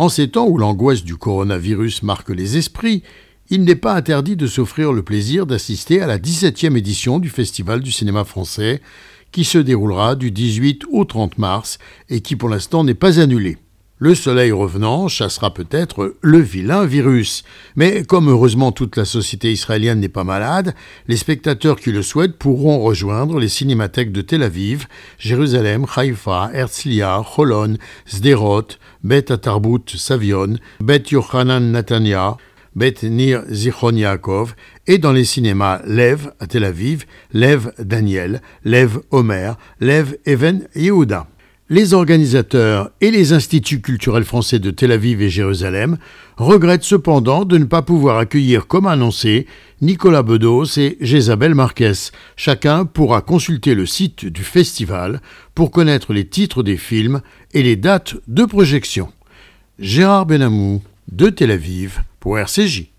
En ces temps où l'angoisse du coronavirus marque les esprits, il n'est pas interdit de s'offrir le plaisir d'assister à la 17e édition du Festival du cinéma français, qui se déroulera du 18 au 30 mars et qui pour l'instant n'est pas annulé. Le soleil revenant chassera peut-être le vilain virus. Mais comme heureusement toute la société israélienne n'est pas malade, les spectateurs qui le souhaitent pourront rejoindre les cinémathèques de Tel Aviv, Jérusalem, Haïfa, Herzliya, Holon, Sderot, Bet Atarbut Savion, Bet Yochanan Natania, Bet Nir Zichron Yaakov, et dans les cinémas Lev à Tel Aviv, Lev Daniel, Lev Omer, Lev Even Yehuda. Les organisateurs et les instituts culturels français de Tel Aviv et Jérusalem regrettent cependant de ne pas pouvoir accueillir comme annoncé Nicolas Bedos et Jésabel Marquez. Chacun pourra consulter le site du festival pour connaître les titres des films et les dates de projection. Gérard Benamou de Tel Aviv pour RCJ.